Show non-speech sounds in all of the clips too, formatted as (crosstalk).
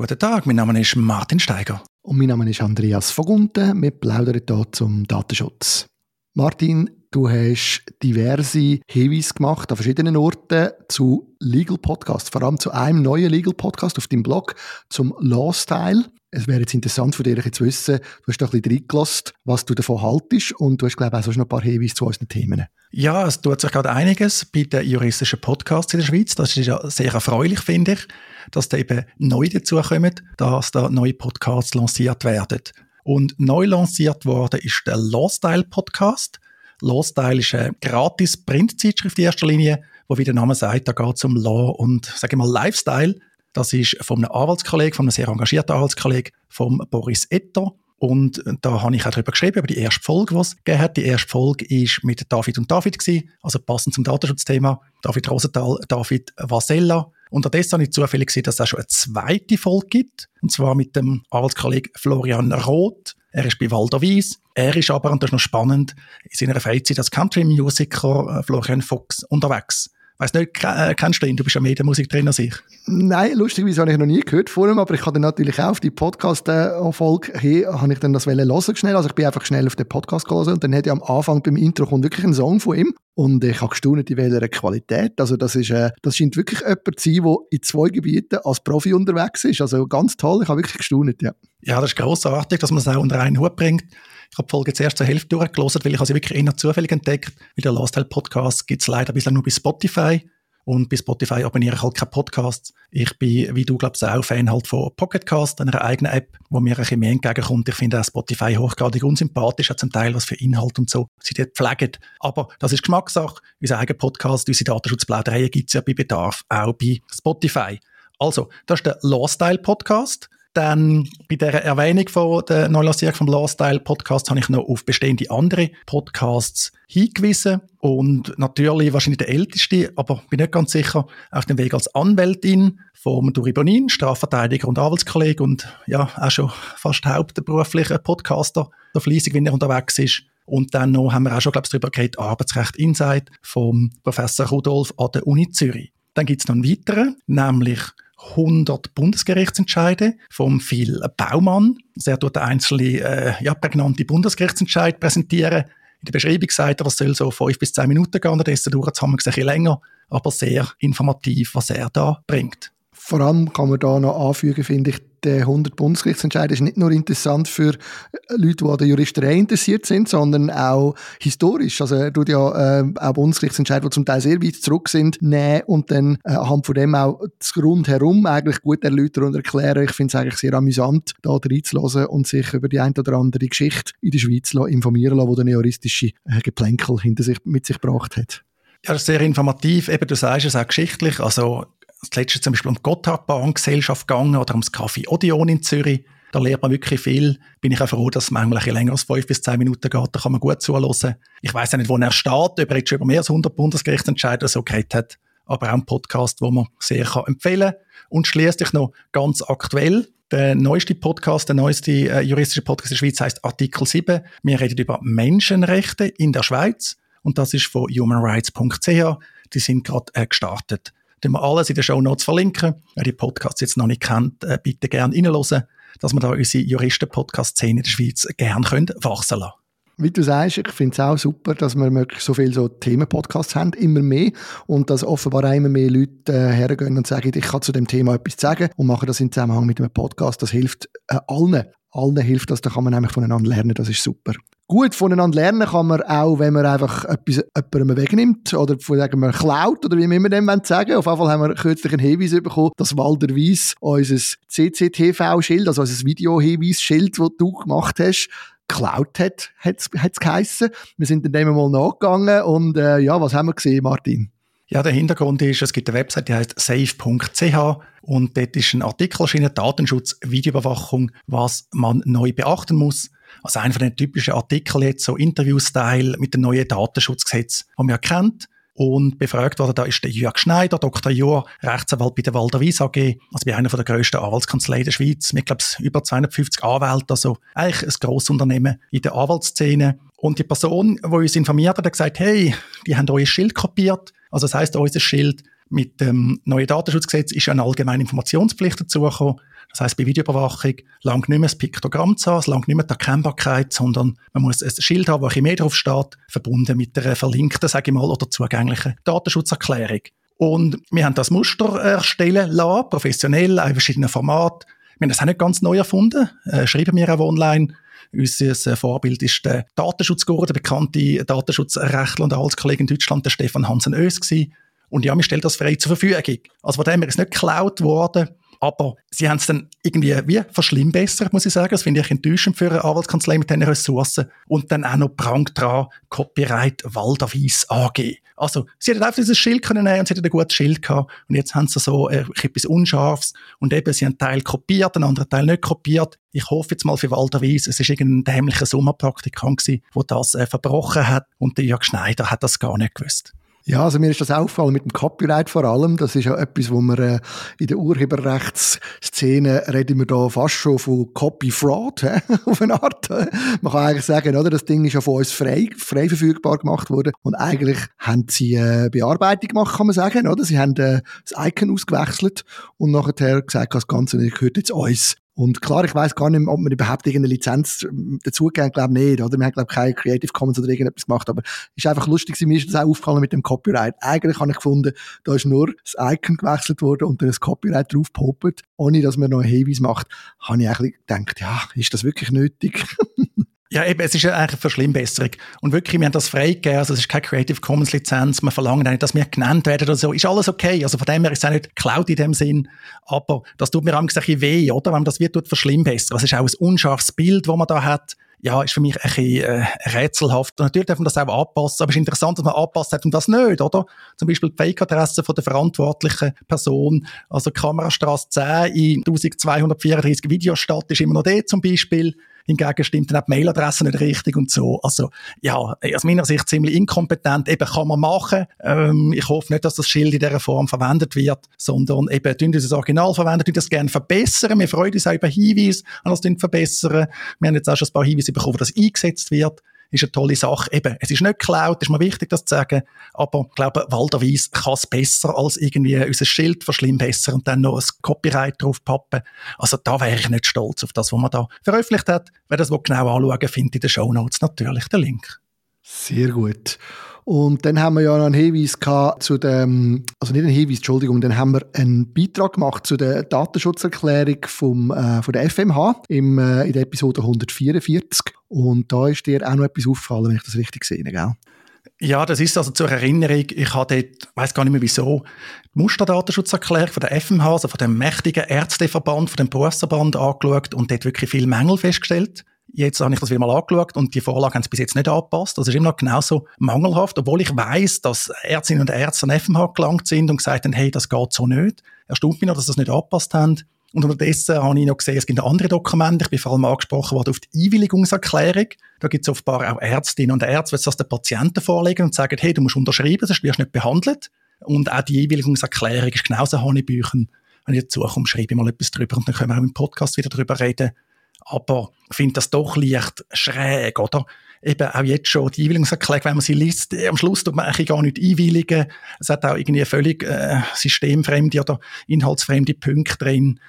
Guten Tag, mein Name ist Martin Steiger. Und mein Name ist Andreas Vogunten. Wir plaudern hier zum Datenschutz. Martin, du hast diverse Hinweise gemacht an verschiedenen Orten zu Legal Podcasts, vor allem zu einem neuen Legal Podcast auf deinem Blog zum Law Style. Es wäre jetzt interessant für dich zu wissen, du hast da ein bisschen reingelassen, was du davon haltest und du hast, glaube ich, auch noch ein paar Hinweise zu unseren Themen. Ja, es tut sich gerade einiges bei den juristischen Podcasts in der Schweiz. Das ist ja sehr erfreulich, finde ich, dass da eben neu dazukommen, dass da neue Podcasts lanciert werden. Und neu lanciert worden ist der Lawstyle Podcast. Lawstyle ist eine gratis Printzeitschrift in erster Linie, wo wie der Name sagt, da geht es um Law und, sage mal, Lifestyle. Das ist von einem Anwaltskollegen, von einem sehr engagierten Anwaltskollegen, vom Boris Etter. Und da habe ich auch darüber geschrieben, über die erste Folge, die es gegeben hat. Die erste Folge war mit David und David, gewesen, also passend zum Datenschutzthema. David Rosenthal, David Vasella. Unterdessen habe ich zufällig gesehen, dass es auch schon eine zweite Folge gibt. Und zwar mit dem Anwaltskollegen Florian Roth. Er ist bei Walder Wies. Er ist aber, und das ist noch spannend, in seiner Freizeit als Country-Musiker äh, Florian Fox unterwegs. Weiss nicht, äh, kennst du ihn? Du bist ja mehr der Musik drin als ich. Nein, lustigerweise habe ich noch nie gehört von ihm, aber ich habe dann natürlich auch auf die Podcast-Folge hier, habe ich dann das hören schnell. Also ich bin einfach schnell auf den Podcast gelesen und dann hat ja am Anfang beim Intro kommt wirklich ein Song von ihm und ich habe gestaunt, in welcher Qualität. Also das ist, äh, das scheint wirklich jemand zu sein, der in zwei Gebieten als Profi unterwegs ist. Also ganz toll, ich habe wirklich gestaunt, ja. Ja, das ist grossartig, dass man es auch unter einen Hut bringt. Ich habe die Folge jetzt erst zur Hälfte durchgelesen, weil ich sie wirklich eher zufällig entdeckt. Weil der Last Tale Podcast gibt es leider bislang nur bei Spotify. Und bei Spotify abonniere ich halt keine Podcasts. Ich bin, wie du glaubst, auch Fan halt von Pocketcast, einer eigenen App, wo mir ein bisschen mehr entgegenkommt. Ich finde auch Spotify hochgradig unsympathisch, auch zum Teil was für Inhalt und so sie dort pflegen. Aber das ist Geschmackssache. Unser eigener Podcast, unsere Datenschutzplaudereien gibt es ja bei Bedarf auch bei Spotify. Also, das ist der Lawstyle Podcast. Dann bei der Erwähnung von der Neulancierung vom Lifestyle Podcast habe ich noch auf bestehende andere Podcasts hingewiesen und natürlich wahrscheinlich der älteste, aber bin nicht ganz sicher, auf dem Weg als Anwältin vom Duri Bonin, Strafverteidiger und Anwaltskollege und ja, auch schon fast hauptberuflicher Podcaster, so fleissig, wenn er unterwegs ist. Und dann noch haben wir auch schon, glaube ich, darüber geredet, Arbeitsrecht Insight vom Professor Rudolf an der Uni Zürich. Dann gibt es noch einen weiteren, nämlich 100 Bundesgerichtsentscheide vom Phil Baumann. Er tut einzelne äh, ja, prägnante Bundesgerichtsentscheid präsentieren. In der Beschreibung sagt er, das soll so fünf bis zehn Minuten gehen, dessen dauert es ein bisschen länger, aber sehr informativ, was er da bringt. Vor allem kann man da noch anfügen, finde ich, der 100 Bundesgerichtsentscheid ist nicht nur interessant für äh, Leute, die an der Juristerei interessiert sind, sondern auch historisch. Also er tut ja äh, auch Bundesgerichtsentscheide, die zum Teil sehr weit zurück sind, nehmen und dann äh, anhand von dem auch das Rundherum eigentlich gut erläutern und erklären. Ich finde es eigentlich sehr amüsant, da reinzulassen und sich über die ein oder andere Geschichte in der Schweiz informieren lassen, die der juristische äh, Geplänkel hinter sich, mit sich gebracht hat. Ja, das ist sehr informativ. Eben, du sagst es auch geschichtlich. Also das letzte zum Beispiel um die Gotthardbahngesellschaft gegangen oder ums Café Odeon in Zürich. Da lernt man wirklich viel. Bin ich auch froh, dass es manchmal ein länger als fünf bis zehn Minuten geht. Da kann man gut zuhören. Ich weiß auch nicht, wo er steht, ob er jetzt schon über mehr als 100 Bundesgerichtsentscheide so geredet hat. Aber auch ein Podcast, wo man sehr kann empfehlen kann. Und schließlich noch ganz aktuell. Der neueste Podcast, der neueste äh, juristische Podcast in der Schweiz heißt Artikel 7. Wir reden über Menschenrechte in der Schweiz. Und das ist von humanrights.ch. Die sind gerade äh, gestartet. Dann wir alles in den Show Notes verlinken. Wer die Podcasts jetzt noch nicht kennt, äh, bitte gerne reinhören, dass wir da unsere Juristen-Podcast-Szene in der Schweiz gerne können wachsen lassen wie du sagst, ich finde es auch super, dass wir wirklich so viele so Themen-Podcasts haben, immer mehr. Und dass offenbar auch immer mehr Leute äh, hergehen und sagen, ich kann zu dem Thema etwas sagen und machen das in Zusammenhang mit einem Podcast. Das hilft äh, allen. Allen hilft das, da kann man nämlich voneinander lernen, das ist super. Gut voneinander lernen kann man auch, wenn man einfach etwas jemandem wegnimmt oder sagen wir klaut oder wie immer dem sagen Auf jeden Fall haben wir kürzlich einen Hinweis bekommen, dass Walder Weiss unser CCTV-Schild, also unser Video-Hinweis-Schild, das du gemacht hast, geklaut hat, hat es geheissen. Wir sind dann dem mal nachgegangen und äh, ja, was haben wir gesehen, Martin? Ja, der Hintergrund ist, es gibt eine Website, die heißt safe.ch und dort ist ein Artikel erschienen, Datenschutz, Videoüberwachung, was man neu beachten muss. Also einer von den typischen Artikeln jetzt, so Interview-Style mit dem neuen Datenschutzgesetz, das man kennt. Und befragt worden, da ist der Jörg Schneider, Dr. Jur, Rechtsanwalt bei der Walder Wies AG, also bei einer der grössten Anwaltskanzleien der Schweiz, mit, glaube ich, über 250 Anwälten, also eigentlich ein grosses Unternehmen in der Anwaltsszene. Und die Person, die uns informiert hat, hat gesagt, hey, die haben euer Schild kopiert. Also das heisst, unser Schild Mit dem neuen Datenschutzgesetz ist eine allgemeine Informationspflicht dazugekommen. Das heißt, bei Videoüberwachung langt nicht mehr das Piktogramm zu haben, es langt nicht mehr die Erkennbarkeit, sondern man muss ein Schild haben, wo ein mehr drauf steht, verbunden mit einer verlinkten, sage ich mal, oder zugänglichen Datenschutzerklärung. Und wir haben das Muster erstellen lassen, professionell, in verschiedenen Formaten. Wir haben das auch nicht ganz neu erfunden, äh, schreiben wir auch online. Unser Vorbild ist der Datenschutzguru, der bekannte Datenschutzrechtler und Arbeitskollege in Deutschland, der Stefan Hansen-Oes gewesen. Und ja, wir stellen das frei zur Verfügung. Also von dem her ist nicht geklaut worden. Aber sie haben es dann irgendwie wie verschlimmbessert, muss ich sagen. Das finde ich enttäuschend für eine Anwaltskanzlei mit diesen Ressourcen. Und dann auch noch Prank dran, Copyright Walderwies AG. Also, sie hätten einfach dieses Schild können nehmen und sie hätten ein gutes Schild gehabt. Und jetzt haben sie so äh, etwas Unscharfes. Und eben, sie haben einen Teil kopiert, einen anderen Teil nicht kopiert. Ich hoffe jetzt mal für Walderwies, es ist irgendein dämlicher Sommerpraktikant der das äh, verbrochen hat. Und der Jörg Schneider hat das gar nicht gewusst. Ja, also mir ist das aufgefallen mit dem Copyright vor allem. Das ist ja etwas, wo wir äh, in der Urheberrechtsszene reden wir da fast schon von Copy Fraud, (laughs) auf eine Art. Man kann eigentlich sagen, oder, das Ding ist ja von uns frei, frei verfügbar gemacht worden. Und eigentlich haben sie äh, Bearbeitung gemacht, kann man sagen, oder? Sie haben äh, das Icon ausgewechselt und nachher gesagt, das Ganze gehört jetzt uns. Und klar, ich weiß gar nicht, ob wir überhaupt irgendeine Lizenz ähm, dazugeben, glaube nicht, oder? Wir haben, glaube ich, keine Creative Commons oder irgendetwas gemacht, aber ist einfach lustig, mir ist das auch aufgefallen mit dem Copyright. Eigentlich habe ich gefunden, da ist nur das Icon gewechselt worden und dann das Copyright drauf poppt, ohne dass man noch einen Hinweis macht, habe ich eigentlich gedacht, ja, ist das wirklich nötig? (laughs) Ja, eben, es ist ja eigentlich eine Verschlimmbesserung. Und wirklich, wir haben das freigegeben, also es ist keine Creative Commons Lizenz, wir verlangen auch nicht, dass wir genannt werden oder so. Ist alles okay. Also von dem her ist es auch nicht geklaut in dem Sinn. Aber das tut mir ein bisschen weh, oder? Wenn man das wird, tut verschlimmbessern. Es ist auch ein unscharfes Bild, das man da hat. Ja, ist für mich ein bisschen äh, rätselhaft. Und natürlich darf man das auch anpassen, aber es ist interessant, dass man anpasst hat und das nicht, oder? Zum Beispiel die Fake-Adresse der verantwortlichen Person, also Kamerastraße 10 in 1234 Videostadt ist immer noch der zum Beispiel. Hingegen stimmt dann auch die Mailadresse nicht richtig und so. Also, ja, aus meiner Sicht ziemlich inkompetent. Eben kann man machen. Ähm, ich hoffe nicht, dass das Schild in dieser Form verwendet wird, sondern eben, tun das Original verwenden, tun das gerne verbessern. Wir freuen uns auch über Hinweise, an das verbessern. Wir haben jetzt auch schon ein paar Hinweise bekommen, wo das eingesetzt wird ist eine tolle Sache. Eben, es ist nicht geklaut, ist mir wichtig, das zu sagen, aber ich glaube, Walderweise kann es besser als irgendwie unser Schild verschlimmbessern und dann noch ein Copyright drauf pappen. Also da wäre ich nicht stolz auf das, was man da veröffentlicht hat. Wer das genau anschauen findet in den Show Notes natürlich den Link. Sehr gut. Und dann haben wir ja noch einen Hinweis gehabt zu dem, also nicht einen Hinweis, Entschuldigung, dann haben wir einen Beitrag gemacht zu der Datenschutzerklärung vom, äh, von der FMH im, äh, in der Episode 144. Und da ist dir auch noch etwas aufgefallen, wenn ich das richtig sehe, gell? Ja, das ist also zur Erinnerung, ich habe dort, weiß gar nicht mehr wieso, die Musterdatenschutzerklärung von der FMH, also von dem mächtigen Ärzteverband, von dem Berufsverband angeschaut und dort wirklich viel Mängel festgestellt. Jetzt habe ich das wieder mal angeschaut und die Vorlage haben sie bis jetzt nicht angepasst. Das ist immer noch genauso mangelhaft, obwohl ich weiß, dass Ärztinnen und Ärzte an FMH gelangt sind und gesagt haben, hey, das geht so nicht. Erstaunt mich noch, dass sie das nicht angepasst haben. Und unterdessen habe ich noch gesehen, es gibt andere Dokumente. Ich bin vor allem angesprochen worden auf die Einwilligungserklärung. Da gibt es offenbar auch Ärztinnen und Ärzte, die das den Patienten vorlegen und sagen, hey, du musst unterschreiben, sonst wirst du nicht behandelt. Und auch die Einwilligungserklärung ist genauso Hanebüchen. Wenn ich dazu komme, schreibe ich mal etwas drüber und dann können wir auch im Podcast wieder drüber reden aber ich finde das doch leicht schräg, oder? Eben auch jetzt schon die Einwilligungserklärung, wenn man sie liest, am Schluss tut man eigentlich gar nicht einwilligen. Es hat auch irgendwie völlig äh, systemfremde oder inhaltsfremde Punkte drin.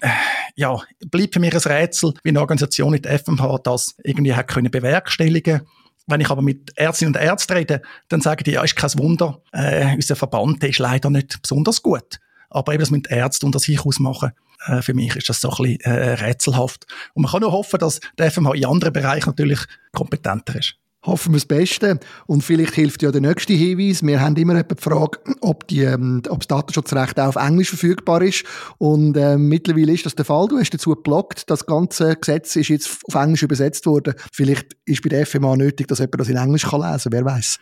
Äh, ja, bleibt für mich ein Rätsel, wie eine Organisation wie die FMH das irgendwie hat können bewerkstelligen wenn ich aber mit Ärztinnen und Ärzten rede, dann sagen die, ja, ist kein Wunder, äh, unser Verband ist leider nicht besonders gut. Aber eben das mit Ärzten und das ich ausmachen, äh, für mich ist das so ein bisschen äh, rätselhaft. Und man kann nur hoffen, dass der FMH in anderen Bereichen natürlich kompetenter ist. Hoffen wir das Beste. Und vielleicht hilft ja der nächste Hinweis. Wir haben immer die Frage, ob, die, ähm, ob das Datenschutzrecht auch auf Englisch verfügbar ist. Und äh, mittlerweile ist das der Fall. Du hast dazu geblockt. Das ganze Gesetz ist jetzt auf Englisch übersetzt worden. Vielleicht ist bei der FMA nötig, dass jemand das in Englisch kann lesen kann. Wer weiß?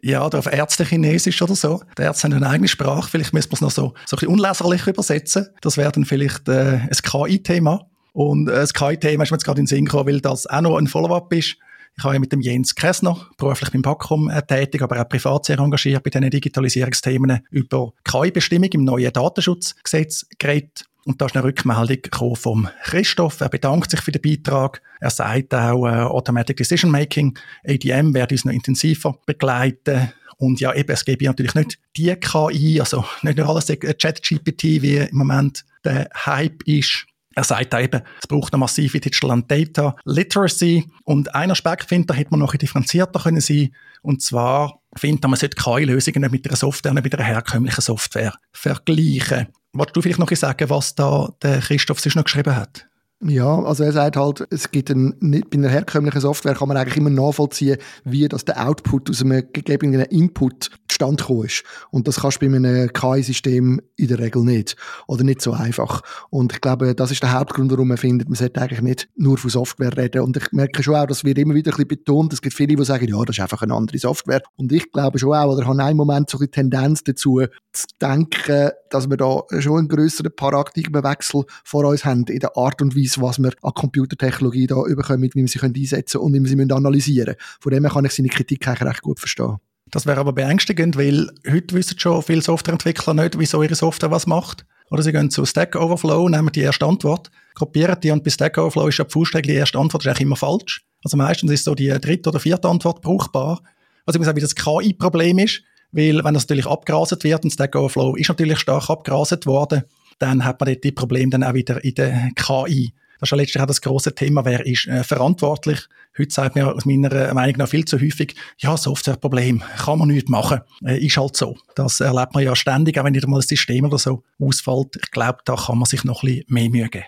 Ja, oder auf Ärzte-Chinesisch oder so. Die Ärzte haben eine eigene Sprache. Vielleicht müssen wir es noch so, so ein bisschen unleserlich übersetzen. Das wäre dann vielleicht äh, ein KI-Thema. Und äh, das KI-Thema ist mir jetzt gerade in den Sinn gekommen, weil das auch noch ein Follow-up ist. Ich habe ja mit dem Jens Kessner, beruflich beim Packom äh, tätig, aber auch privat sehr engagiert bei diesen Digitalisierungsthemen, über KI-Bestimmung im neuen Datenschutzgesetz geredet. Und da ist eine Rückmeldung vom Christoph. Er bedankt sich für den Beitrag. Er sagt auch, äh, Automatic Decision Making, ADM, werde uns noch intensiver begleiten. Und ja, eben, es gäbe natürlich nicht die KI, also nicht nur alles Chat-GPT, wie im Moment der Hype ist. Er sagt eben, es braucht eine massive Digital and Data Literacy. Und ein Aspekt, finde da hätte man noch differenzierter können sein. Und zwar findet man sollte KI-Lösungen nicht mit einer Software, nicht mit einer herkömmlichen Software vergleichen. Wolltest du vielleicht noch sagen, was da der Christoph sich noch geschrieben hat? Ja, also er sagt halt, es gibt ein, bei einer herkömmlichen Software kann man eigentlich immer nachvollziehen, wie das der Output aus einem gegebenen Input zustande gekommen ist. Und das kannst du bei einem KI-System in der Regel nicht. Oder nicht so einfach. Und ich glaube, das ist der Hauptgrund, warum man findet, man sollte eigentlich nicht nur von Software reden. Und ich merke schon auch, das wird immer wieder ein bisschen betont. Es gibt viele, die sagen, ja, das ist einfach eine andere Software. Und ich glaube schon auch, oder habe einen Moment so eine Tendenz dazu, zu denken, dass wir da schon einen grösseren Paradigmenwechsel vor uns haben in der Art und Weise, was wir an Computertechnologie da überkommen, wie wir sie einsetzen können und wie wir sie analysieren müssen. Von dem her kann ich seine Kritik eigentlich recht gut verstehen. Das wäre aber beängstigend, weil heute wissen schon viele Softwareentwickler nicht, wieso ihre Software was macht. Oder sie gehen zu Stack Overflow, nehmen die erste Antwort, kopieren die und bei Stack Overflow ist ja die die erste Antwort ist eigentlich immer falsch. Also meistens ist so die dritte oder vierte Antwort brauchbar. Was muss sagen, wie das KI-Problem ist, weil wenn das natürlich abgraset wird und Stack Overflow ist natürlich stark abgraset worden, dann hat man dort die Probleme dann auch wieder in der KI. Das ist ja letztlich auch das große Thema, wer ist äh, verantwortlich. Heute sagt man aus meiner Meinung nach viel zu häufig, ja, Softwareproblem, kann man nichts machen, äh, ist halt so. Das erlebt man ja ständig, auch wenn nicht mal das System oder so ausfällt. Ich glaube, da kann man sich noch ein bisschen mehr Mühe geben.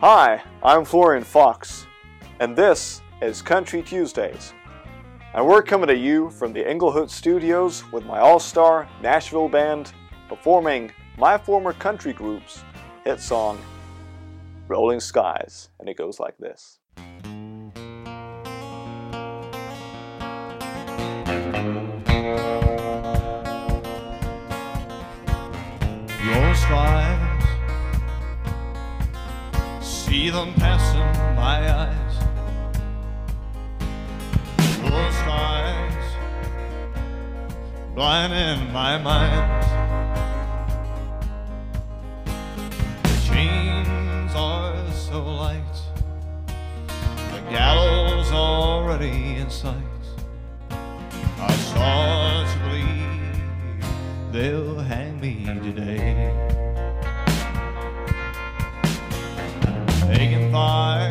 Hi, I'm Florian Fox, and this is Country Tuesdays. And we're coming to you from the Englehood Studios with my all-star Nashville band performing my former country group's hit song Rolling Skies, and it goes like this. Rolling skies, see them passing my eyes. Rolling skies, blinding my mind. Already in sight. I start to believe they'll hang me today. Can find